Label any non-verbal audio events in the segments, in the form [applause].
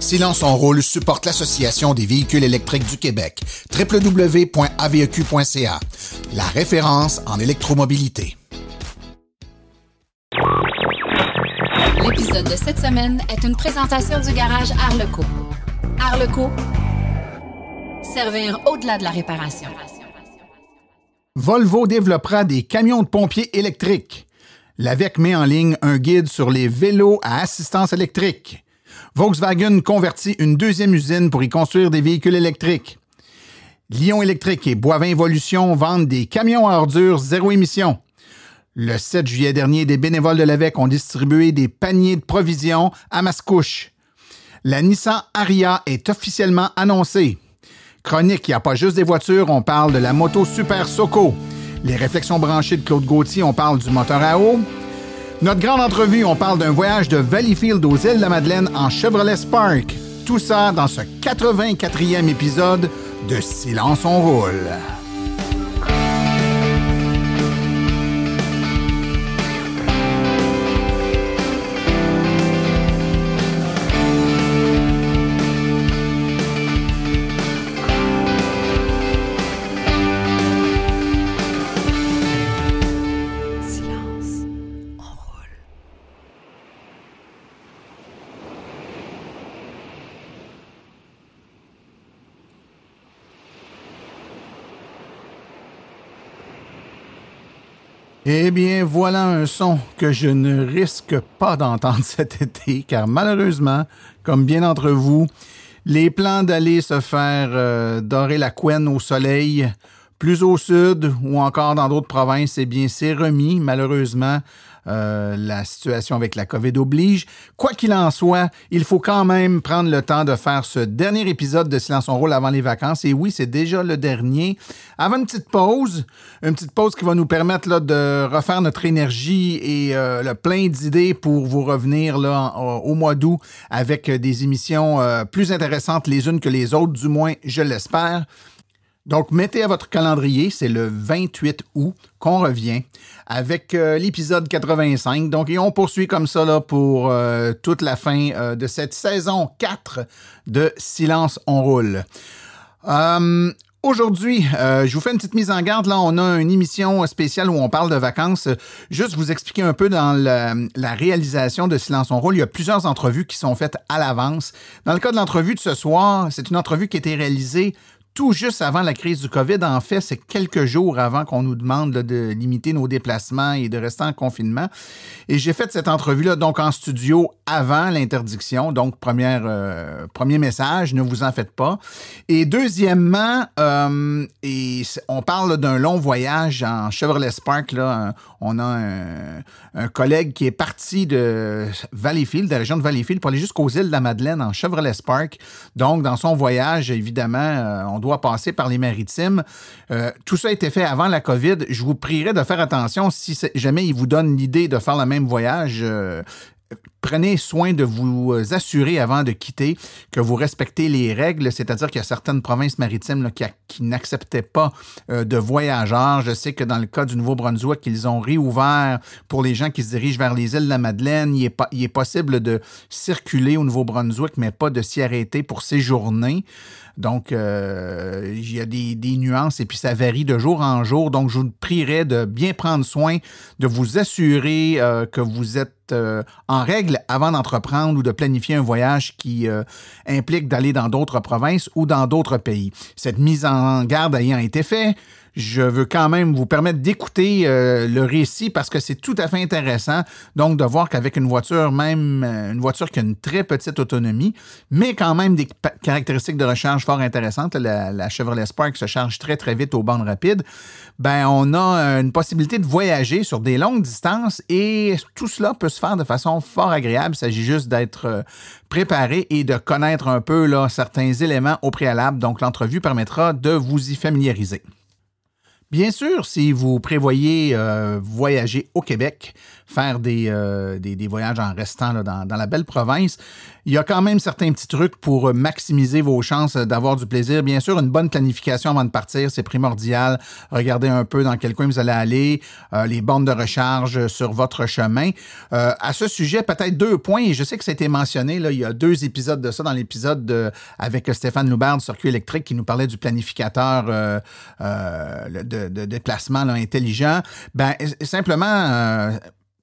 Silence en rôle supporte l'Association des véhicules électriques du Québec, www.aveq.ca, la référence en électromobilité. L'épisode de cette semaine est une présentation du garage Arleco. Arleco, servir au-delà de la réparation. Volvo développera des camions de pompiers électriques. L'AVEC met en ligne un guide sur les vélos à assistance électrique. Volkswagen convertit une deuxième usine pour y construire des véhicules électriques. Lyon Électrique et Boivin Evolution vendent des camions à ordures zéro émission. Le 7 juillet dernier, des bénévoles de l'AVEC ont distribué des paniers de provisions à Mascouche. La Nissan Aria est officiellement annoncée. Chronique, il n'y a pas juste des voitures, on parle de la moto Super Soco. Les réflexions branchées de Claude Gauthier, on parle du moteur à eau. Notre grande entrevue, on parle d'un voyage de Valleyfield aux îles de la Madeleine en Chevrolet Spark. Tout ça dans ce 84e épisode de Silence on roule. Eh bien, voilà un son que je ne risque pas d'entendre [laughs] cet été, car malheureusement, comme bien d'entre vous, les plans d'aller se faire euh, dorer la couenne au soleil, plus au sud ou encore dans d'autres provinces, eh bien, c'est remis, malheureusement, euh, la situation avec la COVID oblige. Quoi qu'il en soit, il faut quand même prendre le temps de faire ce dernier épisode de Silence on rôle avant les vacances. Et oui, c'est déjà le dernier. Avant une petite pause, une petite pause qui va nous permettre là, de refaire notre énergie et euh, le plein d'idées pour vous revenir là, au mois d'août avec des émissions euh, plus intéressantes les unes que les autres, du moins je l'espère. Donc, mettez à votre calendrier, c'est le 28 août qu'on revient avec euh, l'épisode 85. Donc, et on poursuit comme ça pour euh, toute la fin euh, de cette saison 4 de Silence on roule. Aujourd'hui, je vous fais une petite mise en garde. Là, on a une émission spéciale où on parle de vacances. Juste vous expliquer un peu dans la, la réalisation de Silence on roule. Il y a plusieurs entrevues qui sont faites à l'avance. Dans le cas de l'entrevue de ce soir, c'est une entrevue qui a été réalisée tout juste avant la crise du COVID. En fait, c'est quelques jours avant qu'on nous demande de limiter nos déplacements et de rester en confinement. Et j'ai fait cette entrevue-là donc en studio avant l'interdiction. Donc, première, euh, premier message, ne vous en faites pas. Et deuxièmement, euh, et on parle d'un long voyage en Chevrolet Spark. Là, on a un, collègue qui est parti de Valleyfield, de la région de Valleyfield, pour aller jusqu'aux îles de la Madeleine en Chevrolet Spark. Donc, dans son voyage, évidemment, euh, doit passer par les maritimes. Euh, tout ça a été fait avant la COVID. Je vous prierai de faire attention si jamais il vous donne l'idée de faire le même voyage. Euh, prenez soin de vous assurer avant de quitter que vous respectez les règles, c'est-à-dire qu'il y a certaines provinces maritimes qui, n'acceptaient pas euh, de voyageurs. Je sais que dans le cas du Nouveau-Brunswick, ils ont réouvert pour les gens qui se dirigent vers les îles de la Madeleine. Il est possible de circuler au Nouveau-Brunswick, mais pas de s'y arrêter pour séjourner. Donc, euh, il y a des, nuances et puis ça varie de jour en jour. Donc, je vous prierai de bien prendre soin, de vous assurer euh, que vous êtes euh, en règle avant d'entreprendre ou de planifier un voyage qui implique d'aller dans d'autres provinces ou dans d'autres pays. Cette mise en garde ayant été faite, je veux quand même vous permettre d'écouter euh, le récit parce que c'est tout à fait intéressant. Donc, de voir qu'avec une voiture, même euh, une voiture qui a une très petite autonomie, mais quand même des caractéristiques de recharge fort intéressantes, la, Chevrolet Spark se charge très, très vite aux bandes rapides, ben, on a une possibilité de voyager sur des longues distances et tout cela peut se faire de façon fort agréable. Il s'agit juste d'être euh, préparé et de connaître un peu là, certains éléments au préalable. Donc, l'entrevue permettra de vous y familiariser. Bien sûr, si vous prévoyez euh, voyager au Québec, faire des, euh, des, des, voyages en restant là, dans, dans, la belle province. Il y a quand même certains petits trucs pour maximiser vos chances d'avoir du plaisir. Bien sûr, une bonne planification avant de partir, c'est primordial. Regardez un peu dans quel coin vous allez aller, euh, les bornes de recharge sur votre chemin. Euh, à ce sujet, peut-être deux points, et je sais que ça a été mentionné, là, il y a deux épisodes de ça dans l'épisode avec Stéphane Loubert du Circuit électrique qui nous parlait du planificateur euh, euh de, de, déplacement là, intelligent. Ben, simplement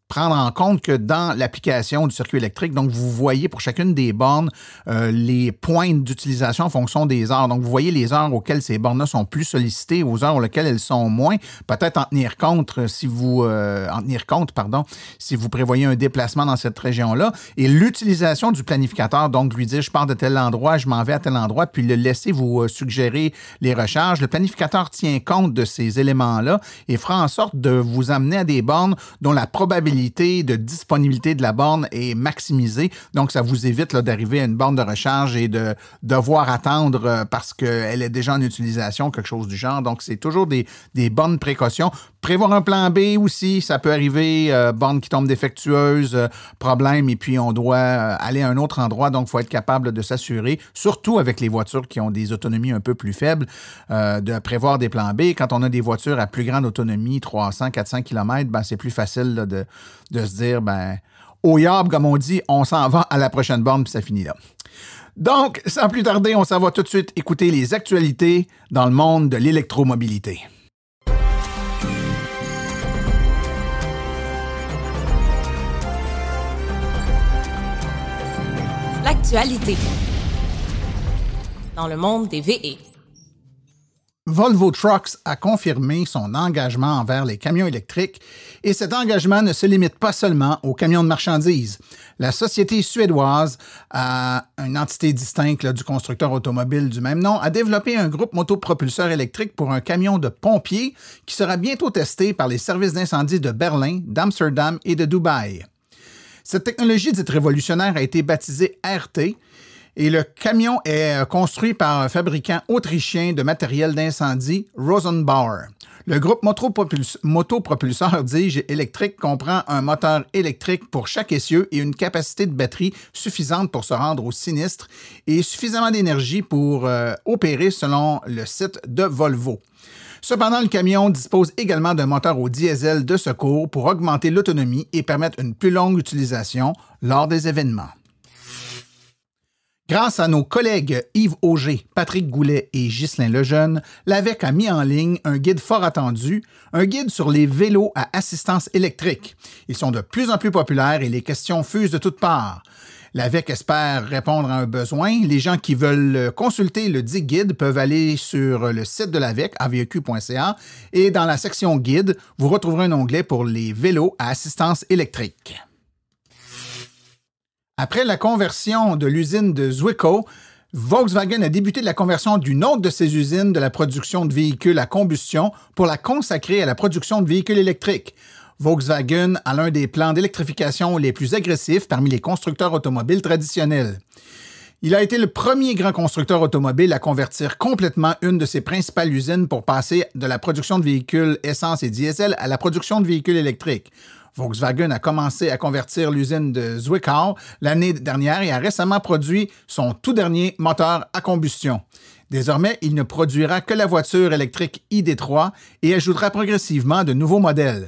prendre en compte que dans l'application du circuit électrique, donc vous voyez pour chacune des bornes euh, les points d'utilisation en fonction des heures. Donc vous voyez les heures auxquelles ces bornes-là sont plus sollicitées, aux heures auxquelles elles sont moins. Peut-être en tenir compte si vous euh, en tenir compte, pardon, si vous prévoyez un déplacement dans cette région-là. Et l'utilisation du planificateur, donc lui dire je pars de tel endroit, je m'en vais à tel endroit, puis le laisser vous euh, suggérer les recharges. Le planificateur tient compte de ces éléments-là et fera en sorte de vous amener à des bornes dont la probabilité de disponibilité de la borne est maximisée. Donc, ça vous évite d'arriver à une borne de recharge et de devoir attendre euh, parce qu'elle est déjà en utilisation, quelque chose du genre. Donc, c'est toujours des, bonnes précautions. Prévoir un plan B aussi, ça peut arriver, euh, borne qui tombe défectueuse, euh, problème, et puis on doit aller à un autre endroit. Donc, il faut être capable de s'assurer, surtout avec les voitures qui ont des autonomies un peu plus faibles, de prévoir des plans B. Quand on a des voitures à plus grande autonomie, 300, 400 km, ben, c'est plus facile de, de se dire, ben, au yab, comme on dit, on s'en va à la prochaine borne, puis ça finit là. Donc, sans plus tarder, on s'en va tout de suite écouter les actualités dans le monde de l'électromobilité. L'actualité dans le monde des VE. Volvo Trucks a confirmé son engagement envers les camions électriques et cet engagement ne se limite pas seulement aux camions de marchandises. La société suédoise, une entité distincte du constructeur automobile du même nom, a développé un groupe motopropulseur électrique pour un camion de pompiers qui sera bientôt testé par les services d'incendie de Berlin, d'Amsterdam et de Dubaï. Cette technologie dite révolutionnaire a été baptisée RT et le camion est euh, construit par un fabricant autrichien de matériel d'incendie, Rosenbauer. Le groupe motopropulseur, [laughs] dis électrique comprend un moteur électrique pour chaque essieu et une capacité de batterie suffisante pour se rendre au sinistre et suffisamment d'énergie pour euh, opérer selon le site de Volvo. Cependant, le camion dispose également d'un moteur au diesel de secours pour augmenter l'autonomie et permettre une plus longue utilisation lors des événements. Grâce à nos collègues Yves Auger, Patrick Goulet et Ghislain Lejeune, l'AVEC a mis en ligne un guide fort attendu, un guide sur les vélos à assistance électrique. Ils sont de plus en plus populaires et les questions fusent de toutes parts. L'AVEC espère répondre à un besoin. Les gens qui veulent consulter le dit guide peuvent aller sur le site de l'AVEC, aveq.ca, et dans la section guide, vous retrouverez un onglet pour les vélos à assistance électrique. Après la conversion de l'usine de Zwickau, Volkswagen a débuté la conversion d'une autre de ses usines de la production de véhicules à combustion pour la consacrer à la production de véhicules électriques. Volkswagen a l'un des plans d'électrification les plus agressifs parmi les constructeurs automobiles traditionnels. Il a été le premier grand constructeur automobile à convertir complètement une de ses principales usines pour passer de la production de véhicules essence et diesel à la production de véhicules électriques. Volkswagen a commencé à convertir l'usine de Zwickau l'année dernière et a récemment produit son tout dernier moteur à combustion. Désormais, il ne produira que la voiture électrique ID3 et ajoutera progressivement de nouveaux modèles.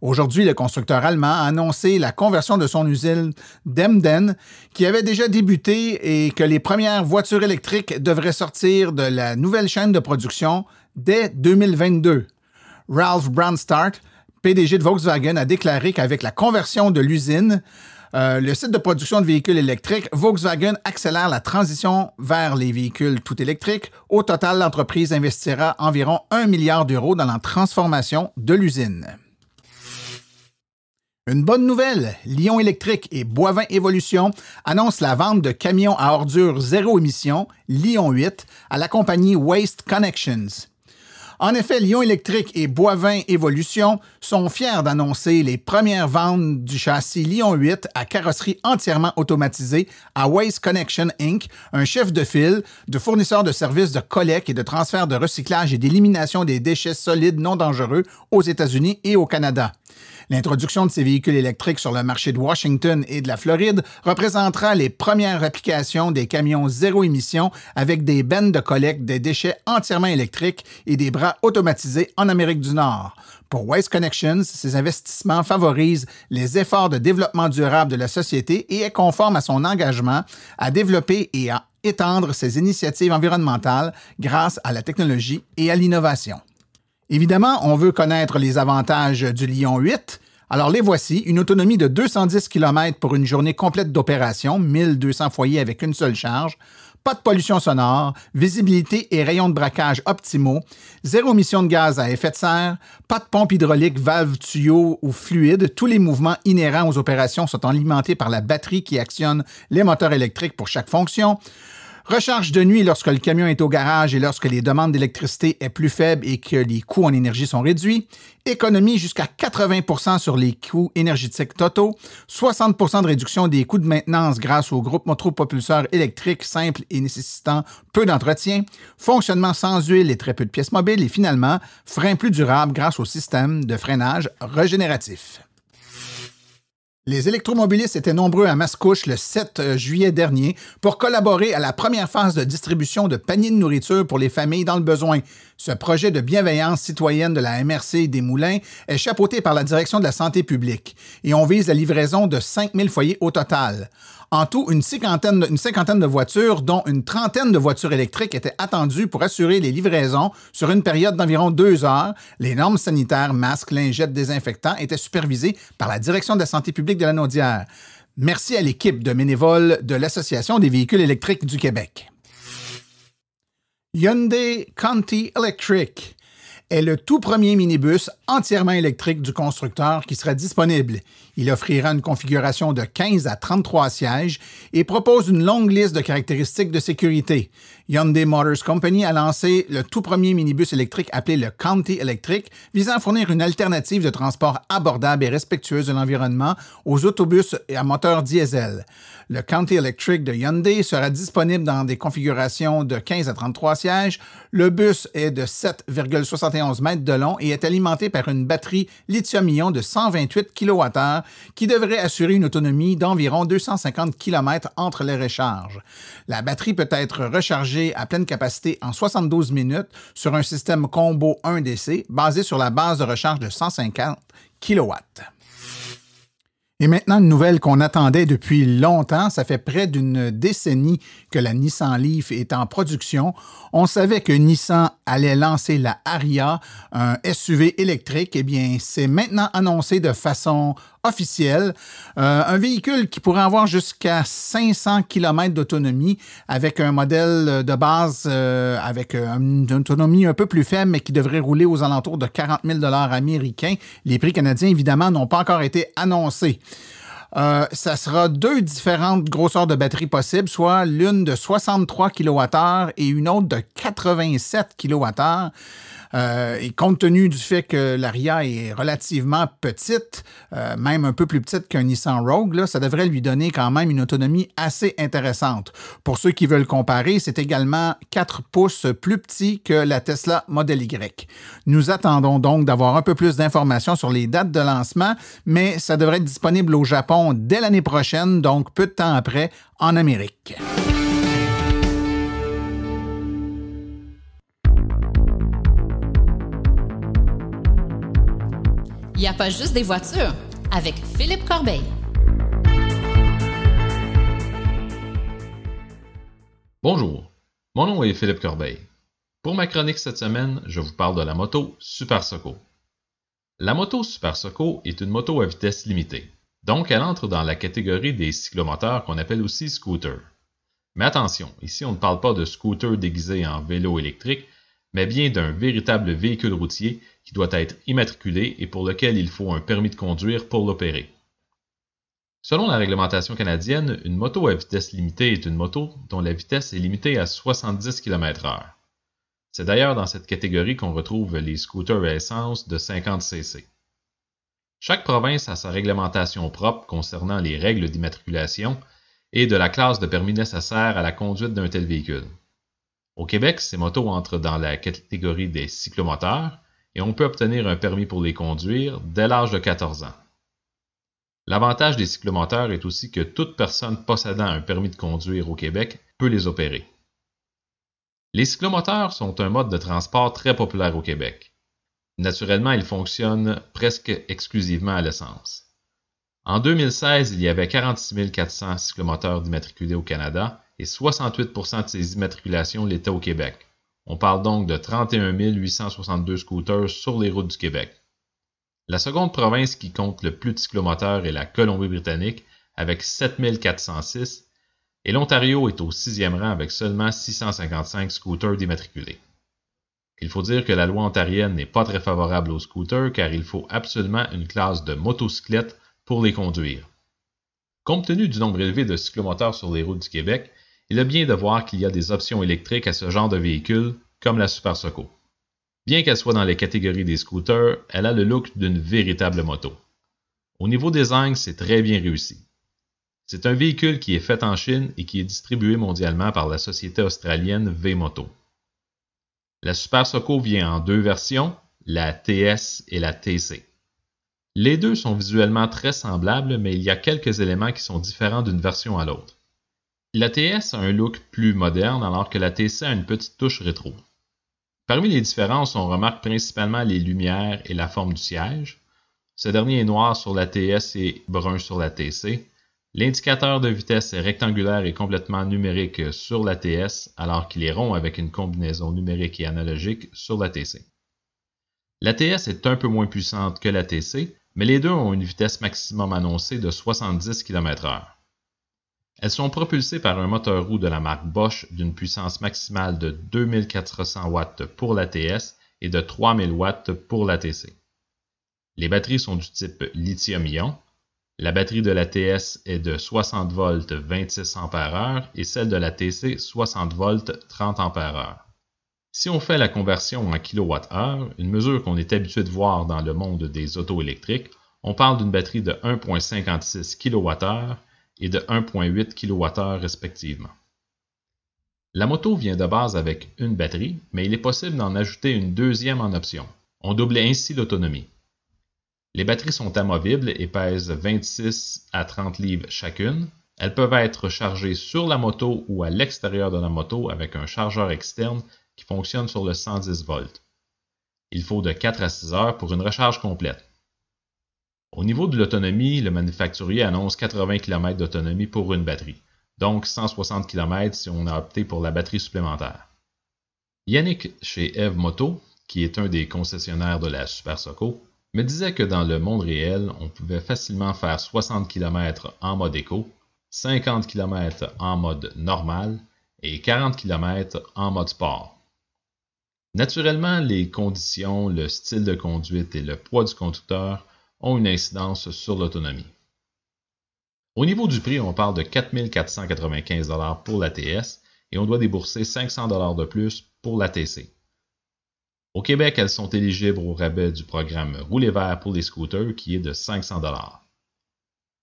Aujourd'hui, le constructeur allemand a annoncé la conversion de son usine d'Emden, qui avait déjà débuté et que les premières voitures électriques devraient sortir de la nouvelle chaîne de production dès 2022. Ralph Brandstart, PDG de Volkswagen, a déclaré qu'avec la conversion de l'usine, euh, le site de production de véhicules électriques, Volkswagen accélère la transition vers les véhicules tout électriques. Au total, l'entreprise investira environ 1 milliard d'euros dans la transformation de l'usine. Une bonne nouvelle, Lyon Électrique et Boivin Évolution annoncent la vente de camions à ordures zéro émission, Lyon 8, à la compagnie Waste Connections. En effet, Lyon Électrique et Boivin Évolution sont fiers d'annoncer les premières ventes du châssis Lyon 8 à carrosserie entièrement automatisée à Waste Connection Inc., un chef de file de fournisseur de services de collecte et de transfert de recyclage et d'élimination des déchets solides non dangereux aux États-Unis et au Canada. L'introduction de ces véhicules électriques sur le marché de Washington et de la Floride représentera les premières applications des camions zéro émission avec des bennes de collecte des déchets entièrement électriques et des bras automatisés en Amérique du Nord. Pour Waste Connections, ces investissements favorisent les efforts de développement durable de la société et est conforme à son engagement à développer et à étendre ses initiatives environnementales grâce à la technologie et à l'innovation. Évidemment, on veut connaître les avantages du Lyon 8. Alors les voici, une autonomie de 210 km pour une journée complète d'opération, 1200 foyers avec une seule charge, pas de pollution sonore, visibilité et rayons de braquage optimaux, zéro émission de gaz à effet de serre, pas de pompe hydraulique, valve, tuyau ou fluide. Tous les mouvements inhérents aux opérations sont alimentés par la batterie qui actionne les moteurs électriques pour chaque fonction. Recharge de nuit lorsque le camion est au garage et lorsque les demandes d'électricité est plus faibles et que les coûts en énergie sont réduits. Économie jusqu'à 80% sur les coûts énergétiques totaux. 60% de réduction des coûts de maintenance grâce au groupe motopropulseur électrique simple et nécessitant peu d'entretien. Fonctionnement sans huile et très peu de pièces mobiles. Et finalement, frein plus durable grâce au système de freinage régénératif. Les électromobilistes étaient nombreux à Mascouche le 7 euh, juillet dernier pour collaborer à la première phase de distribution de paniers de nourriture pour les familles dans le besoin. Ce projet de bienveillance citoyenne de la MRC des Moulins est chapeauté par la Direction de la santé publique et on vise la livraison de 5000 foyers au total. En tout, une cinquantaine, une cinquantaine de voitures, dont une trentaine de voitures électriques étaient attendues pour assurer les livraisons sur une période d'environ deux heures. Les normes sanitaires, masques, lingettes, désinfectants étaient supervisées par la Direction de la santé publique de la. Merci à l'équipe de bénévoles de l'Association des véhicules électriques du Québec. Hyundai Conti Electric est le tout premier minibus entièrement électrique du constructeur qui sera disponible. Il offrira une configuration de 15 à 33 sièges et propose une longue liste de caractéristiques de sécurité. Hyundai Motors Company a lancé le tout premier minibus électrique appelé le County Electric, visant à fournir une alternative de transport abordable et respectueuse de l'environnement aux autobus à moteur diesel. Le County Electric de Hyundai sera disponible dans des configurations de 15 à 33 sièges. Le bus est de 7,71 mètres de long et est alimenté par une batterie lithium-ion de 128 kWh qui devrait assurer une autonomie d'environ 250 km entre les recharges. La batterie peut être rechargée à pleine capacité en 72 minutes sur un système combo 1DC basé sur la base de recharge de 150 kW. Et maintenant, une nouvelle qu'on attendait depuis longtemps, ça fait près d'une décennie que la Nissan Leaf est en production. On savait que Nissan allait lancer la Aria, un SUV électrique. Eh bien, c'est maintenant annoncé de façon officielle. Euh, un véhicule qui pourrait avoir jusqu'à 500 km d'autonomie avec un modèle de base euh, avec une autonomie un peu plus faible, mais qui devrait rouler aux alentours de 40 000 américains. Les prix canadiens, évidemment, n'ont pas encore été annoncés. Euh, ça sera deux différentes grosseurs de batterie possibles, soit l'une de 63 kWh et une autre de 87 kWh. Euh, et compte tenu du fait que l'Aria est relativement petite, euh, même un peu plus petite qu'un Nissan Rogue, ça devrait lui donner quand même une autonomie assez intéressante. Pour ceux qui veulent comparer, c'est également 4 pouces plus petit que la Tesla Model Y. Nous attendons donc d'avoir un peu plus d'informations sur les dates de lancement, mais ça devrait être disponible au Japon dès l'année prochaine, donc peu de temps après en Amérique. Il n'y a pas juste des voitures avec Philippe Corbeil. Bonjour, mon nom est Philippe Corbeil. Pour ma chronique cette semaine, je vous parle de la moto Super Soco. La moto Super Soco est une moto à vitesse limitée, donc elle entre dans la catégorie des cyclomoteurs qu'on appelle aussi scooter. Mais attention, ici on ne parle pas de scooter déguisé en vélo électrique, mais bien d'un véritable véhicule routier qui doit être immatriculé et pour lequel il faut un permis de conduire pour l'opérer. Selon la réglementation canadienne, une moto à vitesse limitée est une moto dont la vitesse est limitée à 70 km/h. C'est d'ailleurs dans cette catégorie qu'on retrouve les scooters à essence de 50 cc. Chaque province a sa réglementation propre concernant les règles d'immatriculation et de la classe de permis nécessaire à la conduite d'un tel véhicule. Au Québec, ces motos entrent dans la catégorie des cyclomoteurs et on peut obtenir un permis pour les conduire dès l'âge de 14 ans. L'avantage des cyclomoteurs est aussi que toute personne possédant un permis de conduire au Québec peut les opérer. Les cyclomoteurs sont un mode de transport très populaire au Québec. Naturellement, ils fonctionnent presque exclusivement à l'essence. En 2016, il y avait 46 400 cyclomoteurs d'immatriculés au Canada et 68% de ces immatriculations l'étaient au Québec. On parle donc de 31 862 scooters sur les routes du Québec. La seconde province qui compte le plus de cyclomoteurs est la Colombie-Britannique avec 7406 et l'Ontario est au sixième rang avec seulement 655 scooters dématriculés. Il faut dire que la loi ontarienne n'est pas très favorable aux scooters car il faut absolument une classe de motocyclette pour les conduire. Compte tenu du nombre élevé de cyclomoteurs sur les routes du Québec, il est bien de voir qu'il y a des options électriques à ce genre de véhicule, comme la Super Soco. Bien qu'elle soit dans les catégories des scooters, elle a le look d'une véritable moto. Au niveau design, c'est très bien réussi. C'est un véhicule qui est fait en Chine et qui est distribué mondialement par la société australienne V-Moto. La Super Soco vient en deux versions, la TS et la TC. Les deux sont visuellement très semblables, mais il y a quelques éléments qui sont différents d'une version à l'autre. La TS a un look plus moderne alors que la TC a une petite touche rétro. Parmi les différences, on remarque principalement les lumières et la forme du siège. Ce dernier est noir sur la TS et brun sur la TC. L'indicateur de vitesse est rectangulaire et complètement numérique sur la TS, alors qu'il est rond avec une combinaison numérique et analogique sur la TC. La TS est un peu moins puissante que la TC, mais les deux ont une vitesse maximum annoncée de 70 km/h. Elles sont propulsées par un moteur roue de la marque Bosch d'une puissance maximale de 2400 watts pour l'ATS et de 3000 watts pour l'ATC. Les batteries sont du type lithium-ion. La batterie de l'ATS est de 60 volts 26 ampères et celle de l'ATC 60 volts 30 ampères Si on fait la conversion en kWh, une mesure qu'on est habitué de voir dans le monde des autos électriques, on parle d'une batterie de 1.56 kWh et de 1.8 kWh respectivement. La moto vient de base avec une batterie, mais il est possible d'en ajouter une deuxième en option. On double ainsi l'autonomie. Les batteries sont amovibles et pèsent 26 à 30 livres chacune. Elles peuvent être chargées sur la moto ou à l'extérieur de la moto avec un chargeur externe qui fonctionne sur le 110 volts. Il faut de 4 à 6 heures pour une recharge complète. Au niveau de l'autonomie, le manufacturier annonce 80 km d'autonomie pour une batterie, donc 160 km si on a opté pour la batterie supplémentaire. Yannick chez Eve Moto, qui est un des concessionnaires de la Super Soco, me disait que dans le monde réel, on pouvait facilement faire 60 km en mode éco, 50 km en mode normal et 40 km en mode sport. Naturellement, les conditions, le style de conduite et le poids du conducteur ont une incidence sur l'autonomie. Au niveau du prix, on parle de 4 495 pour l'ATS et on doit débourser 500 de plus pour l'ATC. Au Québec, elles sont éligibles au rabais du programme Rouler vert pour les scooters qui est de 500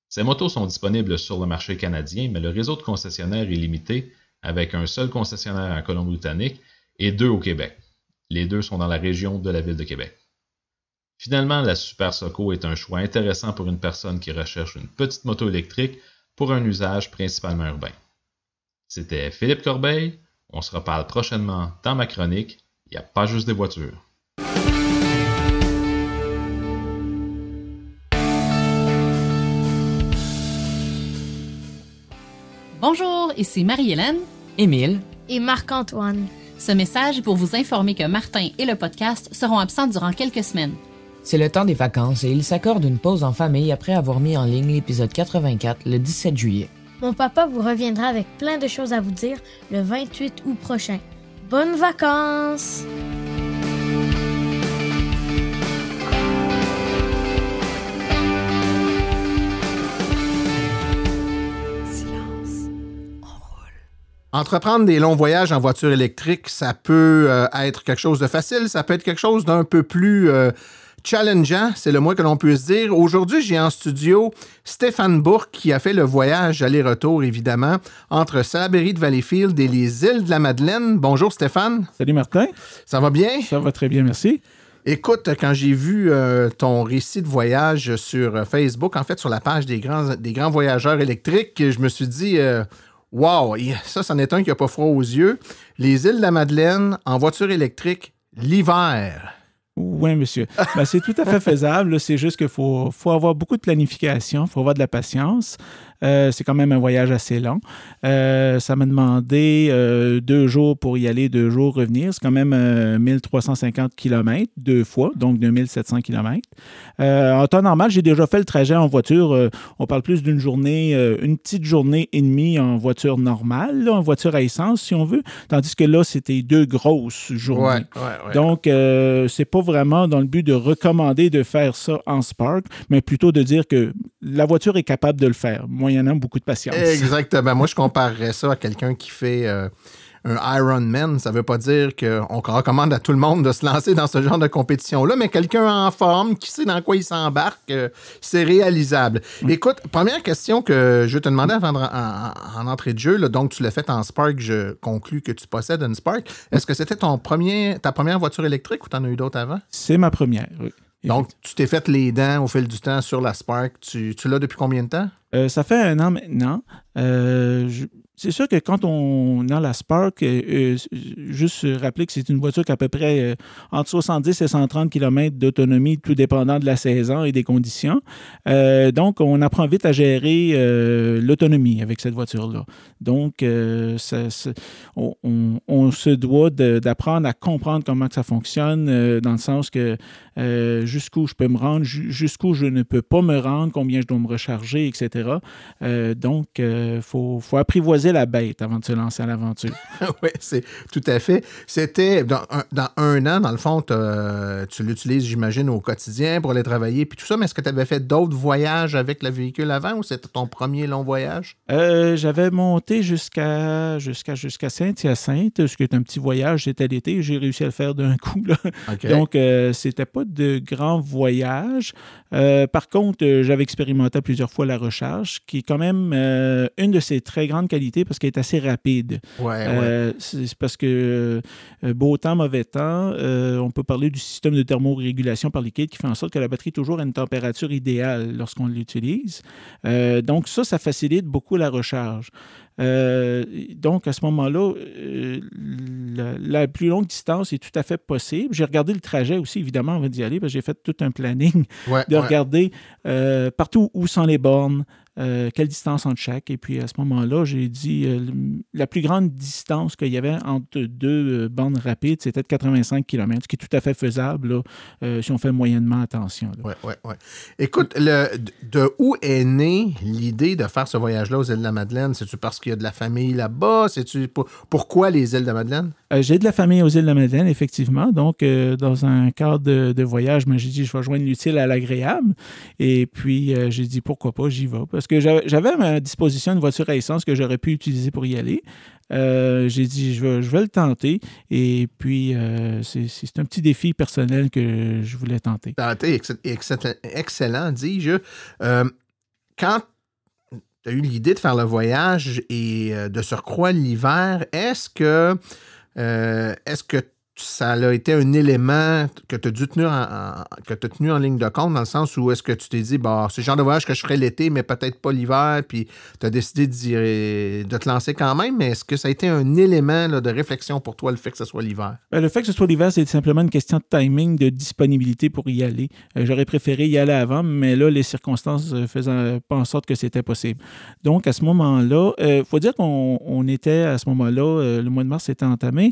Ces motos sont disponibles sur le marché canadien, mais le réseau de concessionnaires est limité avec un seul concessionnaire en Colombie-Britannique et deux au Québec. Les deux sont dans la région de la ville de Québec. Finalement, la Super Soco est un choix intéressant pour une personne qui recherche une petite moto électrique pour un usage principalement urbain. C'était Philippe Corbeil. On se reparle prochainement dans ma chronique. Il n'y a pas juste des voitures. Bonjour, ici Marie-Hélène, Émile et Marc-Antoine. Ce message est pour vous informer que Martin et le podcast seront absents durant quelques semaines. C'est le temps des vacances et il s'accorde une pause en famille après avoir mis en ligne l'épisode 84 le 17 juillet. Mon papa vous reviendra avec plein de choses à vous dire le 28 août prochain. Bonnes vacances! Entreprendre des longs voyages en voiture électrique, ça peut euh, être quelque chose de facile, ça peut être quelque chose d'un peu plus euh, challengeant, c'est le moins que l'on puisse dire. Aujourd'hui, j'ai en studio Stéphane Bourque qui a fait le voyage aller-retour, évidemment, entre Salaberry de Valleyfield et les îles de la Madeleine. Bonjour Stéphane. Salut Martin. Ça va bien? Ça va très bien, merci. Écoute, quand j'ai vu euh, ton récit de voyage sur euh, Facebook, en fait, sur la page des grands, des grands voyageurs électriques, je me suis dit, euh, wow, ça, c'en est un qui n'a pas froid aux yeux. Les îles de la Madeleine en voiture électrique l'hiver. Oui, monsieur. Ben, c'est tout à fait faisable. C'est juste qu'il faut, faut avoir beaucoup de planification, il faut avoir de la patience. Euh, c'est quand même un voyage assez long. Euh, ça m'a demandé euh, deux jours pour y aller, deux jours revenir. C'est quand même 1350 km deux fois, donc 2700 km. en temps normal, j'ai déjà fait le trajet en voiture. on parle plus d'une journée, une petite journée et demie en voiture normale, en voiture à essence, si on veut. Tandis que là, c'était deux grosses journées. Donc, c'est pas vraiment dans le but de recommander de faire ça en Spark, mais plutôt de dire que la voiture est capable de le faire. Moi, a beaucoup de patience. Exactement. Moi, je comparerais ça à quelqu'un qui fait euh, un Ironman. Ça ne veut pas dire qu'on recommande à tout le monde de se lancer dans ce genre de compétition-là, mais quelqu'un en forme, qui sait dans quoi il s'embarque, euh, c'est réalisable. Écoute, première question que je vais te demander avant en, entrée de jeu. donc, tu l'as fait en Spark. Je conclus que tu possèdes une Spark. Est-ce que c'était ton premier, ta première voiture électrique ou tu en as eu d'autres avant? C'est ma première, oui. Donc, tu t'es fait les dents au fil du temps sur la Spark. Tu, tu l'as depuis combien de temps? Euh, ça fait un an maintenant. Euh, c'est sûr que quand on a la Spark, euh, euh, juste rappeler que c'est une voiture qui a à peu près euh, entre 70 et 130 km d'autonomie, tout dépendant de la saison et des conditions. donc, on apprend vite à gérer l'autonomie avec cette voiture-là. Donc, on, se doit d'apprendre à comprendre comment ça fonctionne, dans le sens que jusqu'où je peux me rendre, jusqu'où je ne peux pas me rendre, combien je dois me recharger, etc. donc, il faut apprivoiser la bête avant de se lancer à l'aventure. [laughs] oui, c'est tout à fait. C'était dans un, an, dans le fond, tu l'utilises, j'imagine, au quotidien pour aller travailler puis tout ça, mais est-ce que tu avais fait d'autres voyages avec le véhicule avant ou c'était ton premier long voyage? Euh, j'avais monté jusqu'à jusqu'à jusqu'à Saint-Hyacinthe, ce qui est un petit voyage, c'était l'été, j'ai réussi à le faire d'un [laughs] coup. Donc, euh, c'était pas de grands voyages. Euh, par contre, j'avais expérimenté plusieurs fois la recharge, qui est quand même une de ses très grandes qualités parce qu'elle est assez rapide. Euh, c'est parce que euh, beau temps, mauvais temps, euh, on peut parler du système de thermorégulation par liquide qui fait en sorte que la batterie est toujours à une température idéale lorsqu'on l'utilise. donc ça, ça facilite beaucoup la recharge. Donc, à ce moment-là, la, plus longue distance est tout à fait possible. J'ai regardé le trajet aussi, évidemment, avant d'y aller, parce que j'ai fait tout un planning de regarder partout où sont les bornes, euh, quelle distance entre chaque? Et puis à ce moment-là, j'ai dit euh, la plus grande distance qu'il y avait entre deux euh, bandes rapides, c'était de 85 km, ce qui est tout à fait faisable si on fait moyennement attention. Oui, oui, oui. Écoute, de où est née l'idée de faire ce voyage-là aux îles de la Madeleine? C'est-tu parce qu'il y a de la famille là-bas? C'est-tu pourquoi les îles de la Madeleine? J'ai de la famille aux îles de la Madeleine, effectivement. Donc, dans un cadre de, voyage, j'ai dit je vais joindre l'utile à l'agréable. Et puis, j'ai dit pourquoi pas, j'y vais parce que j'avais à ma disposition une voiture à essence que j'aurais pu utiliser pour y aller. Euh, j'ai dit, je vais, le tenter. Et puis, euh, c'est un petit défi personnel que je voulais tenter. Tenter, excellent, dis-je. Euh, quand tu as eu l'idée de faire le voyage et de surcroît l'hiver, est-ce que, est-ce que ça a été un élément que tu as dû tenir en, que as tenu en ligne de compte dans le sens où est-ce que tu t'es dit bah c'est le genre de voyage que je ferais l'été mais peut-être pas l'hiver puis tu as décidé de, te lancer quand même. Mais est-ce que ça a été un élément de réflexion pour toi le fait que ce soit l'hiver? Ben, le fait que ce soit l'hiver c'est simplement une question de timing de disponibilité pour y aller. Euh, j'aurais préféré y aller avant mais là les circonstances euh, faisaient pas en sorte que c'était possible. Donc à ce moment-là il euh, faut dire qu'on était à ce moment-là le mois de mars était entamé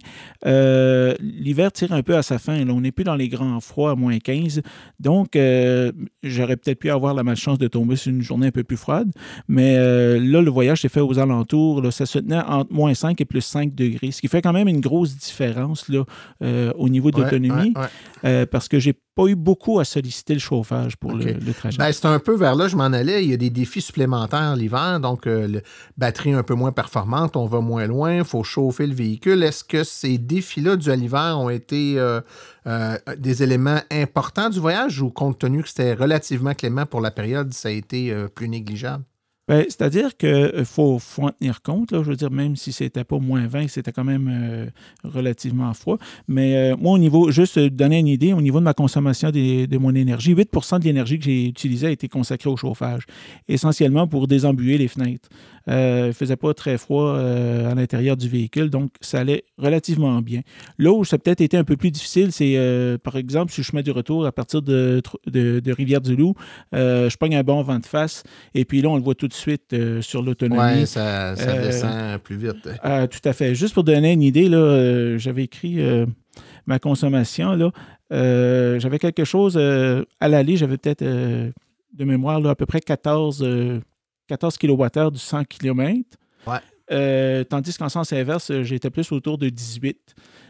l'hiver tire un peu à sa fin. Là. On n'est plus dans les grands froids à moins 15. Donc, euh, j'aurais peut-être pu avoir la malchance de tomber sur une journée un peu plus froide. Mais euh, là, le voyage s'est fait aux alentours. Là, ça se tenait entre moins 5 et plus 5 degrés, ce qui fait quand même une grosse différence là, euh, au niveau d'autonomie. parce que j'ai pas eu beaucoup à solliciter le chauffage pour le, trajet. Ben, c'est un peu vers là, je m'en allais. Il y a des défis supplémentaires l'hiver, donc la batterie un peu moins performante, on va moins loin, il faut chauffer le véhicule. Est-ce que ces défis-là du à l'hiver ont été euh, euh, des éléments importants du voyage ou compte tenu que c'était relativement clément pour la période, ça a été euh, plus négligeable? Ben, C'est-à-dire qu'il faut, faut en tenir compte. Je veux dire, même si c'était pas moins 20, c'était quand même euh, relativement froid. Mais euh, moi, au niveau, juste euh, donner une idée, au niveau de ma consommation de mon énergie, 8% de l'énergie que j'ai utilisée a été consacrée au chauffage, essentiellement pour désembuer les fenêtres. Euh, il ne faisait pas très froid euh, à l'intérieur du véhicule, donc ça allait relativement bien. Là où ça a peut-être été un peu plus difficile, c'est euh, par exemple sur le chemin du retour à partir de, de, de Rivière-du-Loup, je pogne un bon vent de face, et puis là, on le voit tout de suite sur l'autonomie. Ouais, ça, ça descend plus vite. Ah, tout à fait. Juste pour donner une idée, là, j'avais écrit ma consommation. Là, j'avais quelque chose à l'aller, j'avais peut-être de mémoire là, à peu près 14, euh, 14 kWh du 100 km. Ouais. Euh, tandis qu'en sens inverse, euh, j'étais plus autour de 18.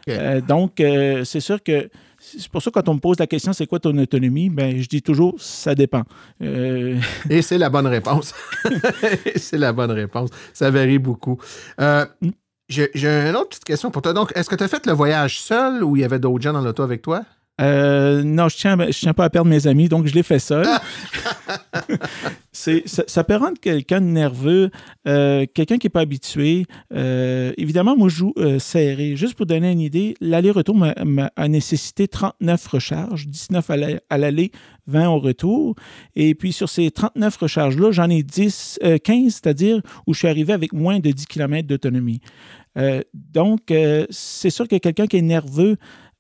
Ok. Euh, donc, euh, c'est sûr que c'est pour ça que quand on me pose la question, c'est quoi ton autonomie? Ben, je dis toujours, ça dépend. [laughs] Et c'est la bonne réponse. [laughs] c'est la bonne réponse. Ça varie beaucoup. Euh, Mm. J'ai j'ai une autre petite question pour toi. Donc, est-ce que tu as fait le voyage seul ou il y avait d'autres gens dans l'auto avec toi? Euh, non, je tiens, je tiens pas à perdre mes amis, donc je l'ai fait seul. [laughs] C'est, ça, ça peut rendre quelqu'un de nerveux, euh, quelqu'un qui n'est pas habitué. Euh, évidemment, moi, je joue euh, serré. Juste pour donner une idée, l'aller-retour m'a, m'a- a nécessité 39 recharges, 19 à la- à l'aller, 20 au retour. Et puis, sur ces 39 recharges-là, j'en ai 10, euh, 15, c'est-à-dire où je suis arrivé avec moins de 10 km d'autonomie. Donc, c'est sûr que quelqu'un qui est nerveux,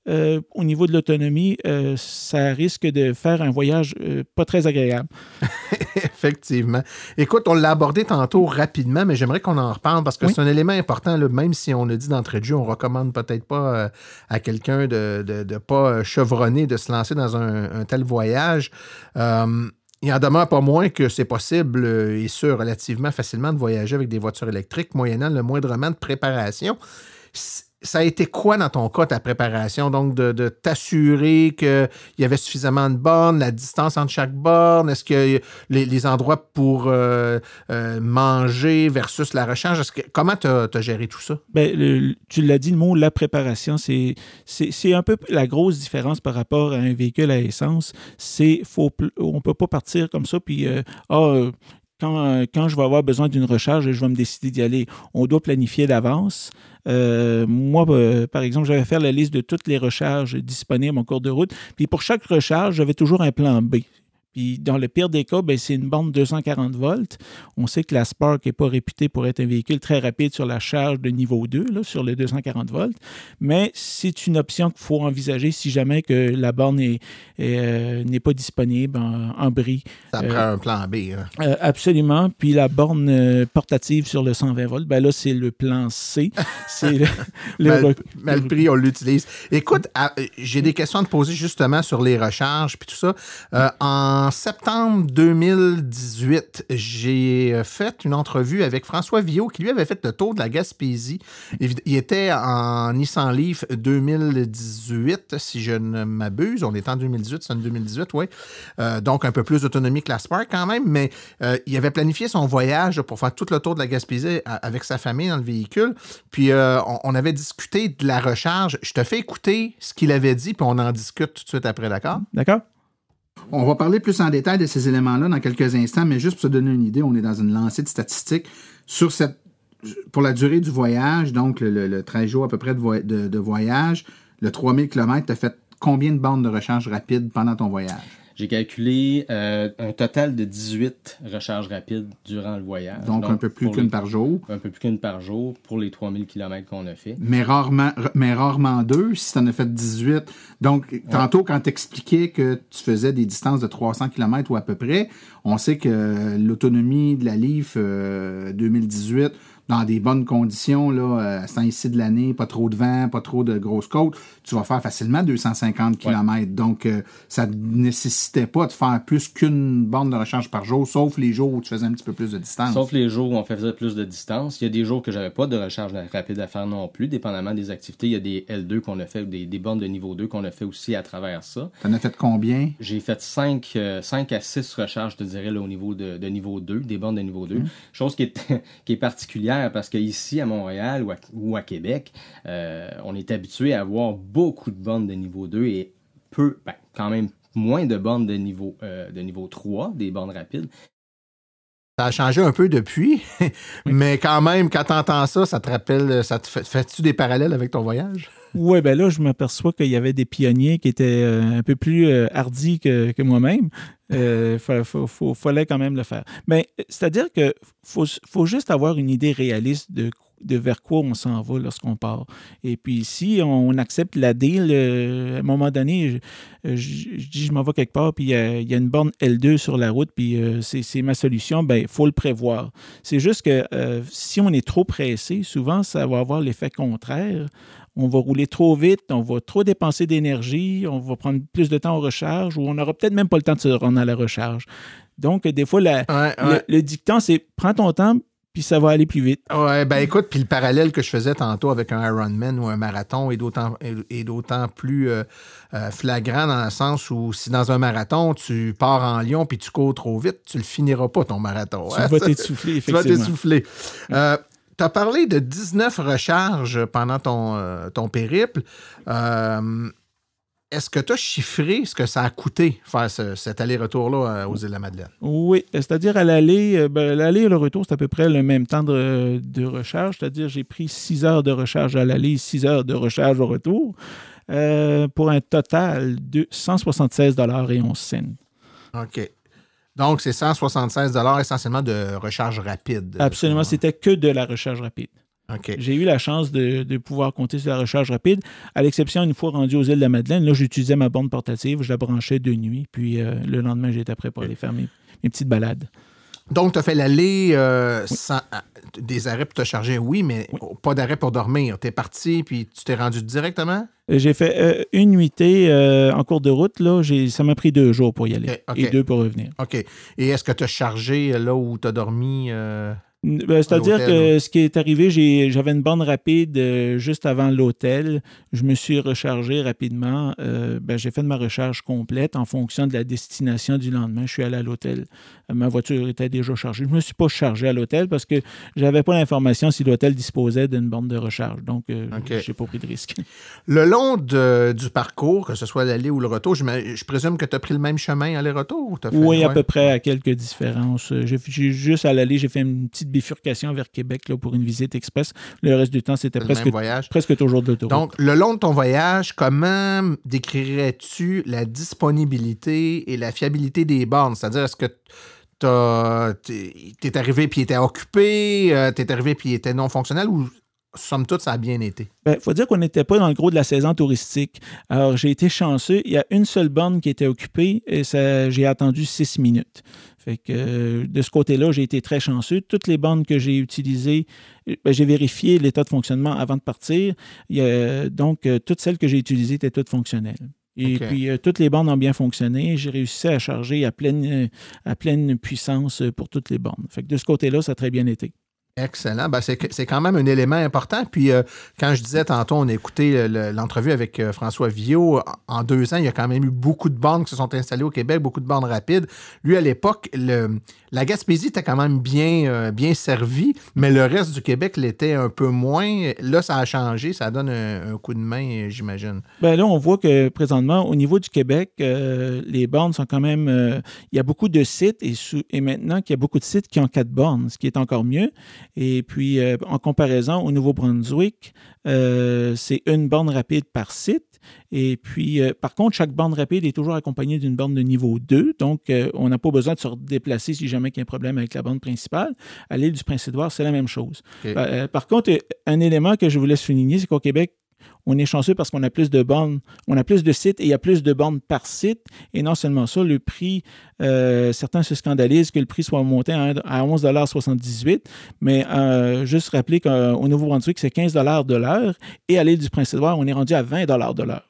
euh, au niveau de l'autonomie, euh, ça risque de faire un voyage euh, pas très agréable. [laughs] Effectivement. Écoute, on l'a abordé tantôt rapidement, mais j'aimerais qu'on en reparle parce que Oui. c'est un élément important. là, même si on a dit d'entrée de jeu, on recommande peut-être pas à quelqu'un de ne pas chevronner, de se lancer dans un, un tel voyage. Il en demeure pas moins que c'est possible euh, et sûr relativement facilement de voyager avec des voitures électriques moyennant le moindrement de préparation. Ça a été quoi dans ton cas, ta préparation? Donc, de, de t'assurer qu'il y avait suffisamment de bornes, la distance entre chaque borne, est-ce que les, les endroits pour euh, euh, manger versus la recharge, est-ce que, comment tu as, géré tout ça? Le- tu l'as dit, le mot la préparation, c'est, un peu la grosse différence par rapport à un véhicule à essence. C'est faut on ne peut pas partir comme ça, puis euh, ah, quand, euh, quand je vais avoir besoin d'une recharge, je vais me décider d'y aller. On doit planifier d'avance. Euh, moi, euh, par exemple, j'avais fait la liste de toutes les recharges disponibles en cours de route. Puis pour chaque recharge, j'avais toujours un plan B. Puis dans le pire des cas, ben, c'est une borne 240 volts. On sait que la Spark n'est pas réputée pour être un véhicule très rapide sur la charge de niveau 2, là, sur les 240 volts. Mais c'est une option qu'il faut envisager si jamais que la borne euh, n'est pas disponible en, en bris. Ça Euh, prend un plan B. hein. Euh, absolument. Puis la borne portative sur le 120 volts, ben là, c'est le plan C. [laughs] C'est le, le Mal, rec- mal pris, on l'utilise. Écoute, euh, j'ai des questions à te poser justement sur les recharges puis tout ça. Euh, en septembre 2018, j'ai euh, fait une entrevue avec François Villot qui lui avait fait le tour de la Gaspésie. Il était en Nissan Leaf 2018, si je ne m'abuse. On est en 2018, c'est en 2018, oui. Euh, donc un peu plus d'autonomie que la Spark quand même, mais euh, il avait planifié son voyage pour faire tout le tour de la Gaspésie avec sa famille dans le véhicule. Puis on avait discuté de la recharge. Je te fais écouter ce qu'il avait dit, puis on en discute tout de suite après, d'accord? D'accord? On va parler plus en détail de ces éléments-là dans quelques instants, mais juste pour se donner une idée, on est dans une lancée de statistiques sur cette pour la durée du voyage, donc le, le- le 13 jours à peu près de voyage, le 3000 km, tu as fait combien de bandes de recharge rapide pendant ton voyage? J'ai calculé euh, un total de 18 recharges rapides durant le voyage. Donc, un peu plus qu'une les- par jour. Un peu plus qu'une par jour pour les 3000 km qu'on a fait. Mais rarement, mais rarement deux, si tu en as fait 18. Donc, tantôt, quand tu expliquais que tu faisais des distances de 300 km ou à peu près, on sait que l'autonomie de la euh, 2018, dans des bonnes conditions, là, euh, à ce temps-ci de l'année, pas trop de vent, pas trop de grosses côtes, tu vas faire facilement 250 km. Donc, euh, ça ne nécessitait pas de faire plus qu'une borne de recharge par jour, sauf les jours où tu faisais un petit peu plus de distance. Sauf les jours où on faisait plus de distance. Il y a des jours que j'avais pas de recharge rapide à faire non plus, dépendamment des activités. Il y a des L2 qu'on a fait, des, des bornes de niveau 2 qu'on a fait aussi à travers ça. T'en as fait combien? J'ai fait 5, à 6 recharges, je te dirais, là, au niveau de, de niveau 2, des bornes de niveau 2. Chose qui est, [laughs] qui est particulière parce qu'ici, à Montréal ou à, Québec, euh, on est habitué à avoir beaucoup de bornes de niveau 2 et peu, ben, quand même moins de bornes de niveau, euh, de niveau 3, des bornes rapides. Ça a changé un peu depuis, [laughs] mais quand même, quand tu entends ça, ça te rappelle, ça te fait, fais-tu des parallèles avec ton voyage? Oui, ben là, je m'aperçois qu'il y avait des pionniers qui étaient euh, un peu plus euh, hardis que, que moi-même. Il euh, fallait quand même le faire. Mais c'est-à-dire que faut, faut juste avoir une idée réaliste de de vers quoi on s'en va lorsqu'on part. Et puis, si on accepte la deal, à un moment donné, je, dis je m'en vais quelque part, puis il y, a, une borne L2 sur la route, puis c'est ma solution, ben il faut le prévoir. C'est juste que si on est trop pressé, souvent, ça va avoir l'effet contraire on va rouler trop vite, on va trop dépenser d'énergie, on va prendre plus de temps en recharge ou on n'aura peut-être même pas le temps de se rendre à la recharge. Donc, des fois, Le, dictant, c'est prends ton temps, puis ça va aller plus vite. Ouais, ben écoute, puis le parallèle que je faisais tantôt avec un Ironman ou un marathon est d'autant, d'autant plus euh, euh, flagrant dans le sens où si dans un marathon, tu pars en Lyon puis tu cours trop vite, tu le finiras pas ton marathon. Tu vas [laughs] t'essouffler, effectivement. Tu vas t'essouffler. Euh, tu as parlé de 19 recharges pendant ton, ton périple. Euh, est-ce que tu as chiffré ce que ça a coûté faire cet aller-retour-là euh, aux îles de la Madeleine? Oui, c'est-à-dire à l'aller, ben, l'aller et le retour, c'est à peu près le même temps de, recharge, c'est-à-dire j'ai pris 6 heures de recharge à l'aller, 6 heures de recharge au retour, pour un total de 176 et 11 cents. OK. Donc, c'est 176 essentiellement de recharge rapide. Absolument, c'était que de la recharge rapide. J'ai eu la chance de, pouvoir compter sur la recharge rapide, à l'exception une fois rendu aux îles de la Madeleine. Là, j'utilisais ma borne portative, je la branchais de nuit, puis euh, le lendemain, j'étais prêt pour aller faire mes petites balades. Donc, tu as fait l'aller euh, sans euh, des arrêts pour te charger, oui, mais pas d'arrêt pour dormir. Tu es parti, puis tu t'es rendu directement? Euh, j'ai fait une nuitée en cours de route. Là, ça m'a pris deux jours pour y aller et deux pour revenir. OK. Et est-ce que tu as chargé là où tu as dormi? Ben, c'est-à-dire que ce qui est arrivé, j'avais une bande rapide euh, juste avant l'hôtel. Je me suis rechargé rapidement. Euh, ben, j'ai fait de ma recharge complète en fonction de la destination du lendemain. Je suis allé à l'hôtel. ma voiture était déjà chargée. Je ne me suis pas chargé à l'hôtel parce que je n'avais pas l'information si l'hôtel disposait d'une bande de recharge. Donc, euh, je n'ai pas pris de risque. [laughs] Le long du parcours, que ce soit l'aller ou le retour, je, présume que tu as pris le même chemin aller-retour? Oui, à peu près à quelques différences. J'ai juste à l'aller, j'ai fait une petite bifurcation vers Québec là, pour une visite express. Le reste du temps, c'était presque, presque toujours de Donc, le long de ton voyage, comment décrirais-tu la disponibilité et la fiabilité des bornes? C'est-à-dire, est-ce que tu es arrivé puis il était occupé, euh, tu es arrivé puis il était non fonctionnel ou somme toute, ça a bien été? Il ben, faut dire qu'on n'était pas dans le gros de la saison touristique. Alors, j'ai été chanceux. Il y a une seule borne qui était occupée et j'ai attendu six minutes. Fait que euh, de ce côté-là, j'ai été très chanceux. Toutes les bandes que j'ai utilisées, euh, ben, j'ai vérifié l'état de fonctionnement avant de partir. donc, euh, toutes celles que j'ai utilisées étaient toutes fonctionnelles. Et puis, toutes les bandes ont bien fonctionné. J'ai réussi à charger à pleine, à pleine puissance pour toutes les bandes. Fait que de ce côté-là, ça a très bien été. Excellent. Ben, c'est quand même un élément important. Puis, euh, quand je disais tantôt, on a écouté l'entrevue avec euh, François Villot. En deux ans, il y a quand même eu beaucoup de bandes qui se sont installées au Québec, beaucoup de bandes rapides. Lui, à l'époque, la Gaspésie était quand même bien, euh, bien servie, mais le reste du Québec l'était un peu moins. Là, ça a changé. Ça donne un, coup de main, j'imagine. Ben là, on voit que présentement, au niveau du Québec, les bornes sont quand même. il y a beaucoup de sites et, et maintenant qu'il y a beaucoup de sites qui ont quatre bornes, ce qui est encore mieux. Et puis, euh, en comparaison au Nouveau-Brunswick, euh, c'est une borne rapide par site. Et puis, euh, par contre, chaque borne rapide est toujours accompagnée d'une borne de niveau 2. Donc, on n'a pas besoin de se déplacer si jamais il y a un problème avec la borne principale. À l'île du Prince-Édouard, c'est la même chose. par contre, un élément que je voulais souligner, c'est qu'au Québec, on est chanceux parce qu'on a plus de bornes, on a plus de sites et il y a plus de bornes par site. Et non seulement ça, le prix, euh, certains se scandalisent que le prix soit monté à, 11,78 mais euh, juste rappeler qu'au Nouveau-Brunswick, c'est 15 de l'heure et à l'île du Prince-Édouard, on est rendu à 20 de l'heure.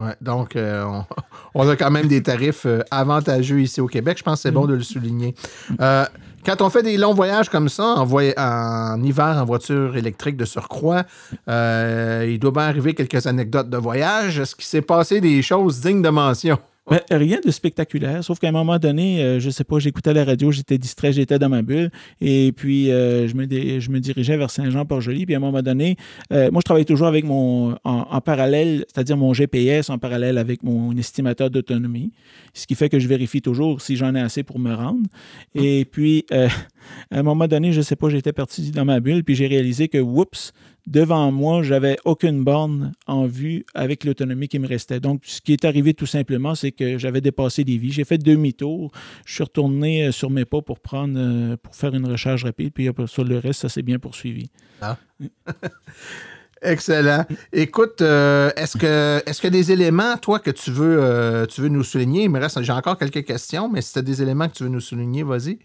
Ouais, donc, euh, on, a quand même des tarifs avantageux ici au Québec. Je pense que c'est bon mm. de le souligner. Quand on fait des longs voyages comme ça, en, en hiver en voiture électrique de surcroît, euh, il doit bien arriver quelques anecdotes de voyage. Est-ce qu'il s'est passé des choses dignes de mention? Rien de spectaculaire, sauf qu'à un moment donné, euh, je sais pas, j'écoutais la radio, j'étais distrait, j'étais dans ma bulle, et puis euh, je, me dirigeais vers Saint-Jean-Port-Joli, puis à un moment donné, euh, moi je travaille toujours avec mon, en, en parallèle, c'est-à-dire mon GPS en parallèle avec mon estimateur d'autonomie, ce qui fait que je vérifie toujours si j'en ai assez pour me rendre. Et puis, euh, [laughs] à un moment donné, je sais pas, j'étais parti dans ma bulle, puis j'ai réalisé que, oups, devant moi, j'avais aucune borne en vue avec l'autonomie qui me restait. Donc, ce qui est arrivé tout simplement, c'est que j'avais dépassé des vies. J'ai fait demi-tour. Je suis retourné euh, sur mes pas pour prendre, euh, pour faire une recharge rapide. Puis sur le reste, ça s'est bien poursuivi. [laughs] Excellent. Écoute, euh, est-ce que est-ce que des éléments, toi, que tu veux, euh, tu veux nous souligner? Il me reste, j'ai encore quelques questions, mais si tu as des éléments que tu veux nous souligner, vas-y.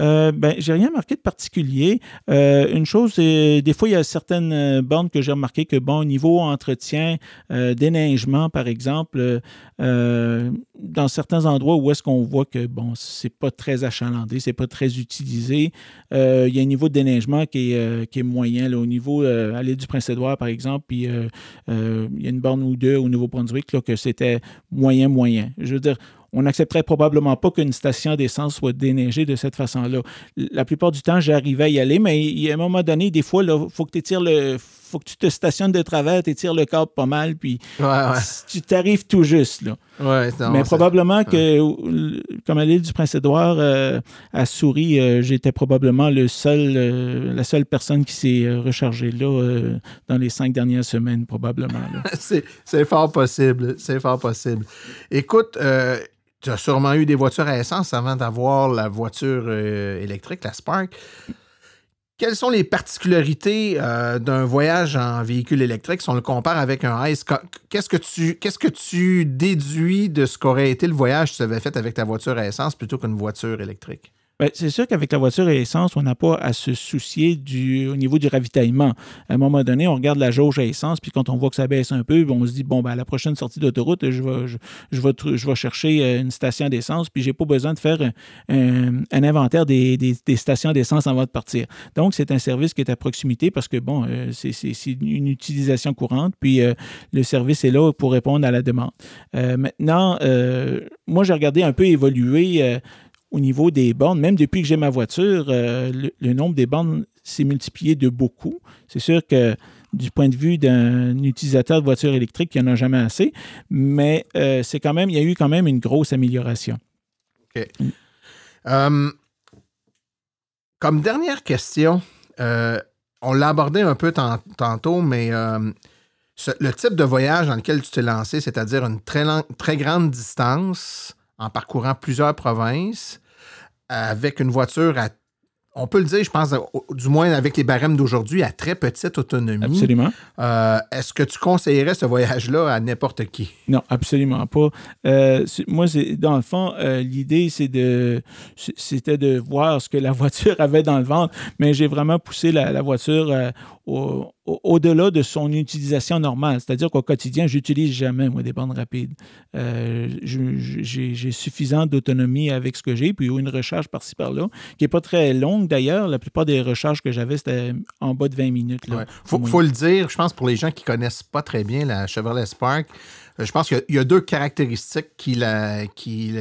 Euh, ben, j'ai rien marqué de particulier. Euh, une chose, des fois, il y a certaines euh, bornes que j'ai remarqué que, bon, au niveau entretien, euh, déneigement, par exemple, dans certains endroits où est-ce qu'on voit que, bon, c'est pas très achalandé, c'est pas très utilisé, il y a un niveau de déneigement qui est, qui est moyen. Là, au niveau, à l'île du Prince-Édouard, par exemple, puis il y a une borne ou deux au Nouveau-Brunswick, là, que c'était moyen, moyen. Je veux dire, on n'accepterait probablement pas qu'une station d'essence soit déneigée de cette façon-là. La plupart du temps, j'arrivais à y aller, mais il y a un moment donné, des fois, il faut que tu le. faut que tu te stationnes de travers, tu étires le câble pas mal, puis Ouais, ouais. tu t'arrives tout juste. Là. Ouais, non, mais probablement que, comme à l'île du Prince-Édouard, euh, à Souris, euh, j'étais probablement le seul, euh, la seule personne qui s'est euh, rechargée là euh, dans les cinq dernières semaines, probablement. [laughs] c'est, fort possible. C'est fort possible. Écoute, euh, tu as sûrement eu des voitures à essence avant d'avoir la voiture euh, électrique, la Spark. Quelles sont les particularités euh, d'un voyage en véhicule électrique si on le compare avec un ICE? Qu- Qu'est-ce que tu, qu'est-ce que tu déduis de ce qu'aurait été le voyage que tu avais fait avec ta voiture à essence plutôt qu'une voiture électrique? Ben, c'est sûr qu'avec la voiture à essence, on n'a pas à se soucier du, au niveau du ravitaillement. À un moment donné, on regarde la jauge à essence, puis quand on voit que ça baisse un peu, on se dit, bon, ben, à la prochaine sortie d'autoroute, je vais, je, vais, je vais chercher euh, une station d'essence, puis j'ai pas besoin de faire un, un- un inventaire des, des- des stations d'essence avant de partir. Donc, c'est un service qui est à proximité parce que, bon, euh, c'est, une utilisation courante, puis euh, le service est là pour répondre à la demande. Euh, maintenant, euh, moi, j'ai regardé un peu évoluer euh, au niveau des bornes, même depuis que j'ai ma voiture, euh, le, nombre des bornes s'est multiplié de beaucoup. C'est sûr que du point de vue d'un utilisateur de voiture électrique, il n'y en a jamais assez, mais euh, c'est quand même, il y a eu quand même une grosse amélioration. Euh, comme dernière question, on l'a abordé un peu tant- tantôt, mais le type de voyage dans lequel tu t'es lancé, c'est-à-dire une très, très grande distance en parcourant plusieurs provinces, avec une voiture à, on peut le dire, je pense, du moins avec les barèmes d'aujourd'hui, à très petite autonomie. Absolument. Euh, Est-ce que tu conseillerais ce voyage-là à n'importe qui? Non, absolument pas. Euh, moi, dans le fond, euh, l'idée, de, c'était de voir ce que la [laughs] voiture avait dans le ventre, mais j'ai vraiment poussé la, la voiture au- au- au-delà de son utilisation normale. C'est-à-dire qu'au quotidien, j'utilise jamais, moi, des bandes rapides. Euh, j'ai, suffisamment d'autonomie avec ce que j'ai, puis une recharge par-ci, par-là, qui n'est pas très longue d'ailleurs. La plupart des recharges que j'avais, c'était en bas de 20 minutes. Ouais. Faut, le dire, je pense pour les gens qui connaissent pas très bien la Chevrolet Spark, euh, je pense qu'il y a- il y, a deux caractéristiques qui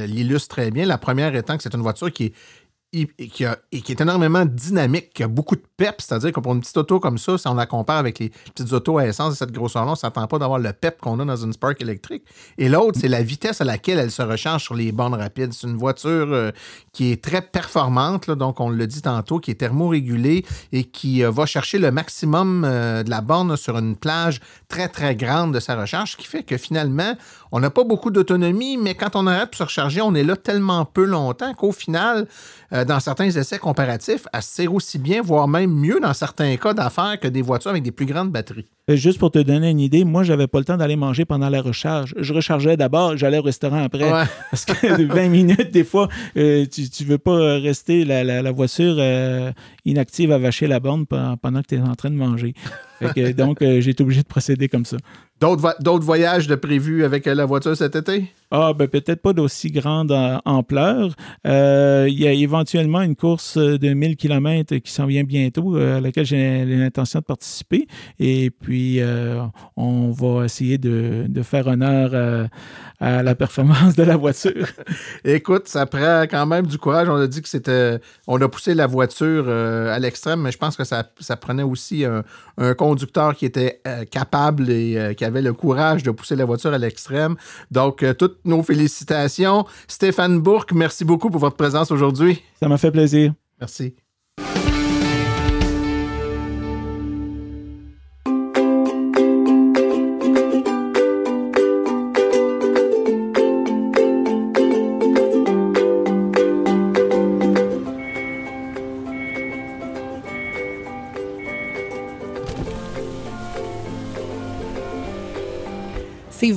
l'illustrent très bien. La première étant que c'est une voiture qui est, et qui, est énormément dynamique, qui a beaucoup de pep, c'est-à-dire que pour une petite auto comme ça, si on la compare avec les petites autos à essence de cette grosseur-là, on ne s'attend pas d'avoir le pep qu'on a dans une Spark électrique. Et l'autre, c'est la vitesse à laquelle elle se recharge sur les bornes rapides. C'est une voiture euh, qui est très performante, donc on le dit tantôt, qui est thermorégulée et qui euh, va chercher le maximum euh, de la borne sur une plage très, très grande de sa recharge, ce qui fait que finalement, on n'a pas beaucoup d'autonomie, mais quand on arrête pour se recharger, on est là tellement peu longtemps qu'au final, euh, dans certains essais comparatifs, elle sert aussi bien, voire même mieux dans certains cas d'affaires que des voitures avec des plus grandes batteries. Euh, Juste pour te donner une idée, moi, j'avais pas le temps d'aller manger pendant la recharge. Je rechargeais d'abord, j'allais au restaurant après. Ouais. [laughs] Parce que 20 minutes, des fois, euh, tu ne veux pas rester la, la- la voiture euh, inactive à vacher la borne pe- pendant que tu es en train de manger. Que, donc, euh, j'ai été obligé de procéder comme ça. D'autres vo- d'autres voyages de prévus avec euh, la voiture cet été? Ah, ben peut-être pas d'aussi grande ampleur. Euh, Il y a éventuellement une course de 1000 km qui s'en vient bientôt, euh, à laquelle j'ai l'intention de participer. Et puis, euh, on va essayer de, de faire honneur à la performance de la voiture. [laughs] Écoute, ça prend quand même du courage. On a dit que c'était. On a poussé la voiture à l'extrême, mais je pense que ça, ça prenait aussi un, un conducteur qui était euh, capable et euh, qui avait le courage de pousser la voiture à l'extrême. Donc, euh, toutes nos félicitations. Stéphane Bourque, merci beaucoup pour votre présence aujourd'hui. Ça m'a fait plaisir. Merci.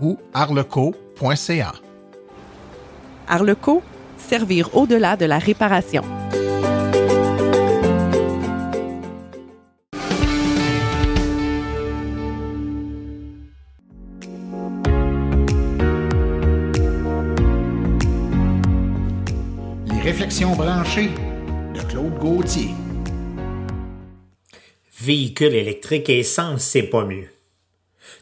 ou arleco.ca. Arleco, servir au-delà de la réparation. Les réflexions branchées de Claude Gauthier. Véhicule électrique et essence, c'est pas mieux.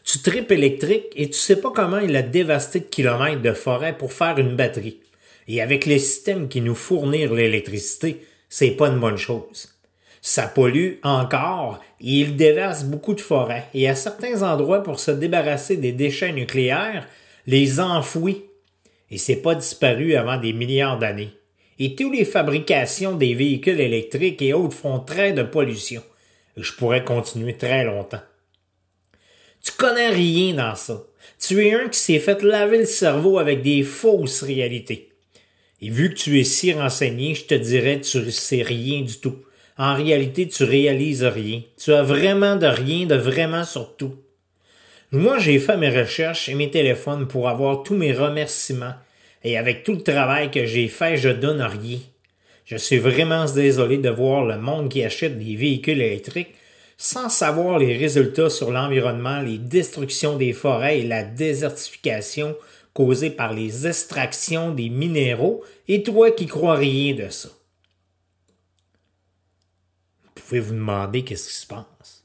Tu tripes électrique et tu sais pas comment il a dévasté de kilomètres de forêt pour faire une batterie. Et avec les systèmes qui nous fournissent l'électricité, c'est pas une bonne chose. Ça pollue encore et il déverse beaucoup de forêts. Et à certains endroits, pour se débarrasser des déchets nucléaires, les enfouit. Et c'est pas disparu avant des milliards d'années. Et toutes les fabrications des véhicules électriques et autres font très de pollution. Je pourrais continuer très longtemps. Tu connais rien dans ça. Tu es un qui s'est fait laver le cerveau avec des fausses réalités. Et vu que tu es si renseigné, je te dirais que tu sais rien du tout. En réalité, tu réalises rien. Tu as vraiment de rien, de vraiment sur tout. Moi, j'ai fait mes recherches et mes téléphones pour avoir tous mes remerciements. Et avec tout le travail que j'ai fait, je donne rien. Je suis vraiment désolé de voir le monde qui achète des véhicules électriques sans savoir les résultats sur l'environnement, les destructions des forêts et la désertification causée par les extractions des minéraux, et toi qui crois rien de ça. Vous pouvez vous demander qu'est-ce qui se passe?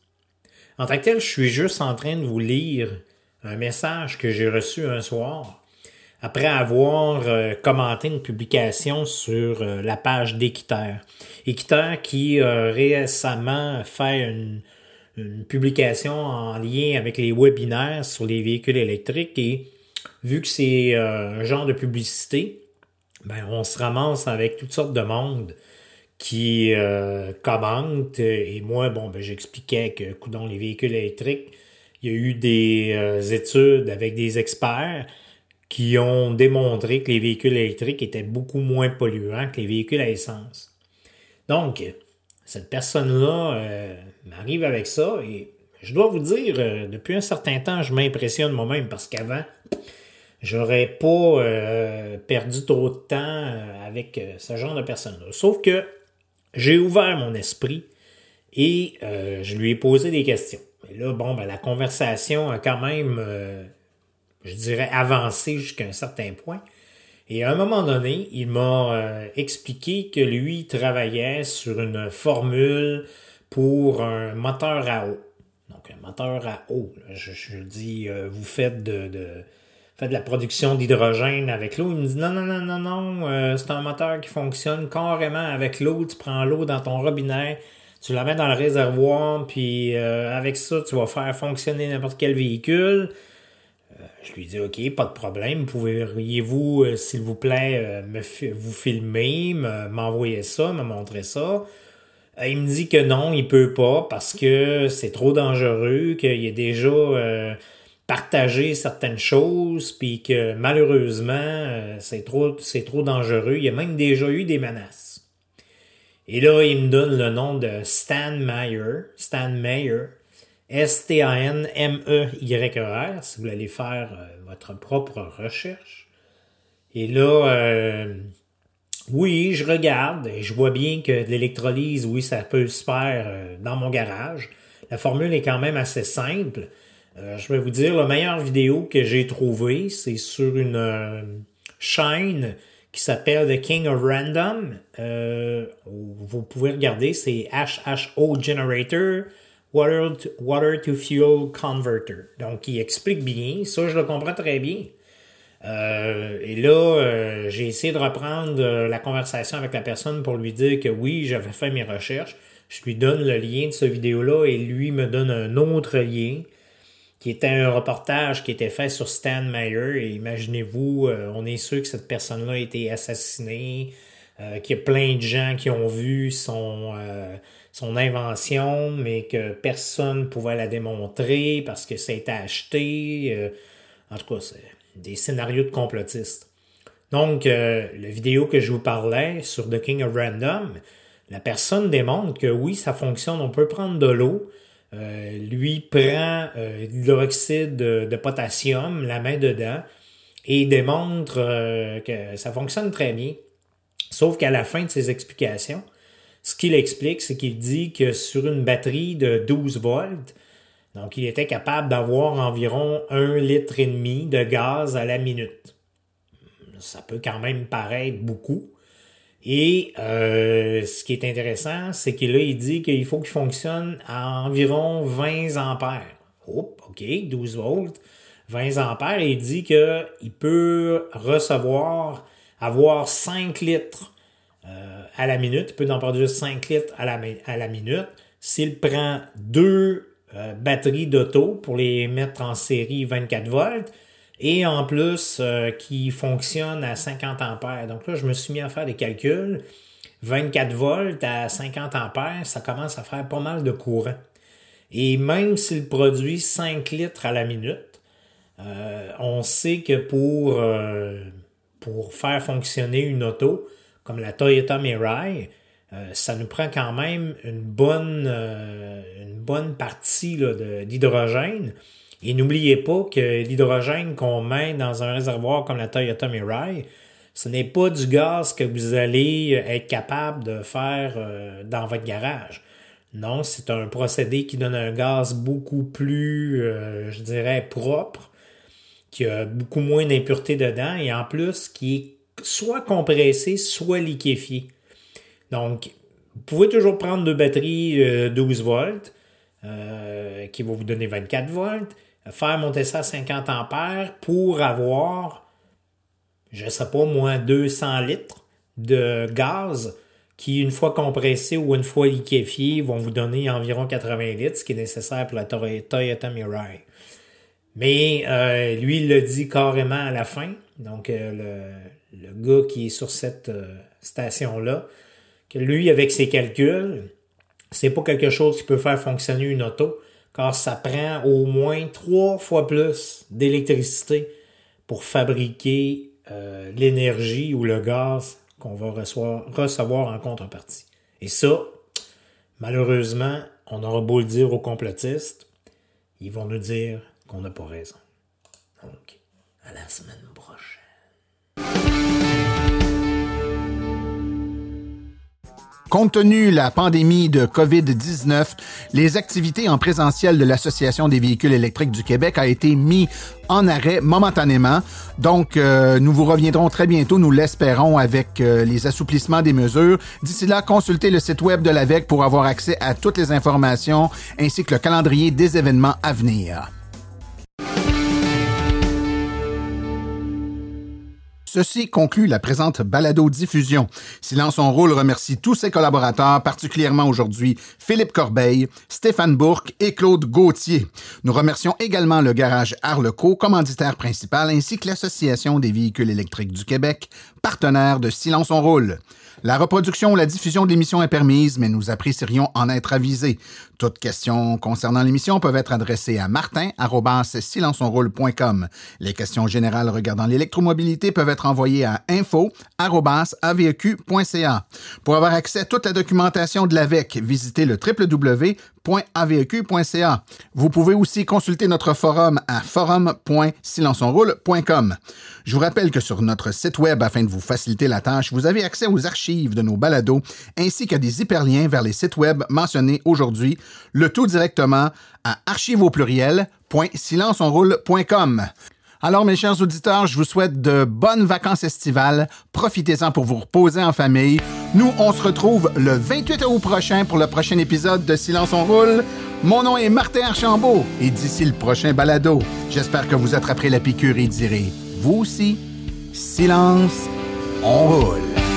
En tant que tel, je suis juste en train de vous lire un message que j'ai reçu un soir après avoir euh, commenté une publication sur euh, la page d'Équiterre. Équiterre qui a récemment fait une, une publication en lien avec les webinaires sur les véhicules électriques et vu que c'est euh, un genre de publicité, ben, on se ramasse avec toutes sortes de monde qui euh, commentent. Et moi, bon, ben, j'expliquais que, dans les véhicules électriques, il y a eu des euh, études avec des experts qui ont démontré que les véhicules électriques étaient beaucoup moins polluants que les véhicules à essence. Donc, cette personne-là euh, m'arrive avec ça et je dois vous dire, euh, depuis un certain temps, je m'impressionne moi-même parce qu'avant, j'aurais pas euh, perdu trop de temps avec ce genre de personne-là. Sauf que j'ai ouvert mon esprit et je lui ai posé des questions. Et là, bon, ben, la conversation a quand même, je dirais, avancé jusqu'à un certain point. Et à un moment donné, il m'a euh, expliqué que lui travaillait sur une formule pour un moteur à eau. Donc, un moteur à eau. Je, je dis, euh, vous faites de, de fait de la production d'hydrogène avec l'eau. Il me dit non, non, non, non, non, euh, c'est un moteur qui fonctionne carrément avec l'eau. Tu prends l'eau dans ton robinet, tu la mets dans le réservoir, puis euh, avec ça, tu vas faire fonctionner n'importe quel véhicule. Je lui dis OK, pas de problème. Pourriez-vous, euh, s'il vous plaît, euh, me vous filmer, me- m'envoyer ça, me montrer ça? Euh, Il me dit que non, il peut pas parce que c'est trop dangereux, qu'il a déjà partagé certaines choses, puis que malheureusement, c'est trop, c'est trop dangereux. Il a même déjà eu des menaces. Et là, il me donne le nom de Stan Meyer. Stan Meyer. S-T-A-N-M-E-Y-E-R, si vous voulez faire euh, votre propre recherche. Et là, euh, oui, je regarde et je vois bien que l'électrolyse, oui, ça peut se faire euh, dans mon garage. La formule est quand même assez simple. Je vais vous dire, la meilleure vidéo que j'ai trouvée, c'est sur une chaîne qui s'appelle The King of Random. Vous pouvez regarder, c'est HHO Generator Water to, Water to Fuel Converter. Donc, il explique bien. Ça, je le comprends très bien. Euh, et là, euh, j'ai essayé de reprendre euh, la conversation avec la personne pour lui dire que oui, j'avais fait mes recherches. Je lui donne le lien de cette vidéo-là et lui me donne un autre lien qui était un reportage qui était fait sur Stan Meyer. Et imaginez-vous, euh, on est sûr que cette personne-là a été assassinée, qu'il y a plein de gens qui ont vu son, son invention, mais que personne ne pouvait la démontrer parce que ça a été acheté. Euh, en tout cas, c'est des scénarios de complotistes. Donc, euh, la vidéo que je vous parlais sur The King of Random, la personne démontre que oui, ça fonctionne. On peut prendre de l'eau. Euh, lui prend euh, de l'oxyde de, potassium, la main dedans, et démontre que ça fonctionne très bien. Sauf qu'à la fin de ses explications, ce qu'il explique, c'est qu'il dit que sur une batterie de 12 volts, donc il était capable d'avoir environ un litre et demi de gaz à la minute. Ça peut quand même paraître beaucoup. Et euh, ce qui est intéressant, c'est qu'il il dit qu'il faut qu'il fonctionne à environ 20 ampères. Oh, OK, 12 volts, 20 ampères. Il dit qu'il peut recevoir, avoir 5 litres euh, à la minute. Il peut en produire 5 litres à la, minute. S'il prend deux euh, batteries d'auto pour les mettre en série 24 volts, et en plus euh, qui fonctionne à 50 ampères. Donc là, je me suis mis à faire des calculs. 24 volts à 50 ampères, ça commence à faire pas mal de courant. Et même s'il produit 5 litres à la minute, euh, on sait que pour faire fonctionner une auto, comme la Toyota Mirai, euh, ça nous prend quand même une bonne, euh, partie d'hydrogène. Et n'oubliez pas que l'hydrogène qu'on met dans un réservoir comme la Toyota Mirai, ce n'est pas du gaz que vous allez être capable de faire euh, dans votre garage. Non, c'est un procédé qui donne un gaz beaucoup plus, je dirais, propre, qui a beaucoup moins d'impuretés dedans et en plus qui est soit compressé, soit liquéfié. Donc, vous pouvez toujours prendre deux batteries euh, 12 volts euh, qui va vous donner 24 volts, faire monter ça à 50 ampères pour avoir, je sais pas moi, 200 litres de gaz qui, une fois compressé ou une fois liquéfié, vont vous donner environ 80 litres, ce qui est nécessaire pour la Toy- Toyota Mirai. Mais euh, lui, il le dit carrément à la fin. Donc, euh, le gars qui est sur cette euh, station-là, que lui, avec ses calculs, c'est pas quelque chose qui peut faire fonctionner une auto, car ça prend au moins trois fois plus d'électricité pour fabriquer euh, l'énergie ou le gaz qu'on va recevoir, recevoir en contrepartie. Et ça, malheureusement, on aura beau le dire aux complotistes, ils vont nous dire qu'on n'a pas raison. Donc, à la semaine prochaine. Compte tenu de la pandémie de COVID-19, les activités en présentiel de l'Association des véhicules électriques du Québec a été mis en arrêt momentanément. Donc, euh, nous vous reviendrons très bientôt, nous l'espérons, avec euh, les assouplissements des mesures. D'ici là, consultez le site web de l'AVEC pour avoir accès à toutes les informations ainsi que le calendrier des événements à venir. Ceci conclut la présente balado-diffusion. Silence on roule remercie tous ses collaborateurs, particulièrement aujourd'hui Philippe Corbeil, Stéphane Bourque et Claude Gauthier. Nous remercions également le garage Arleco, commanditaire principal, ainsi que l'Association des véhicules électriques du Québec, partenaire de Silence on roule. La reproduction ou la diffusion de l'émission est permise, mais nous apprécierions en être avisés. Toutes questions concernant l'émission peuvent être adressées à martin.silenceonroule.com. Les questions générales regardant l'électromobilité peuvent être envoyées à info.avq.ca. Pour avoir accès à toute la documentation de l'AVEC, visitez le www.avq.ca. Vous pouvez aussi consulter notre forum à forum.silenceonroule.com. Je vous rappelle que sur notre site web, afin de vous faciliter la tâche, vous avez accès aux archives de nos balados ainsi qu'à des hyperliens vers les sites web mentionnés aujourd'hui, le tout directement à archives. Alors, mes chers auditeurs, je vous souhaite de bonnes vacances estivales. Profitez-en pour vous reposer en famille. Nous, on se retrouve le 28 août prochain pour le prochain épisode de Silence on roule. Mon nom est Martin Archambault et d'ici le prochain balado, j'espère que vous attraperez la piqûre et direz, vous aussi, silence, on roule.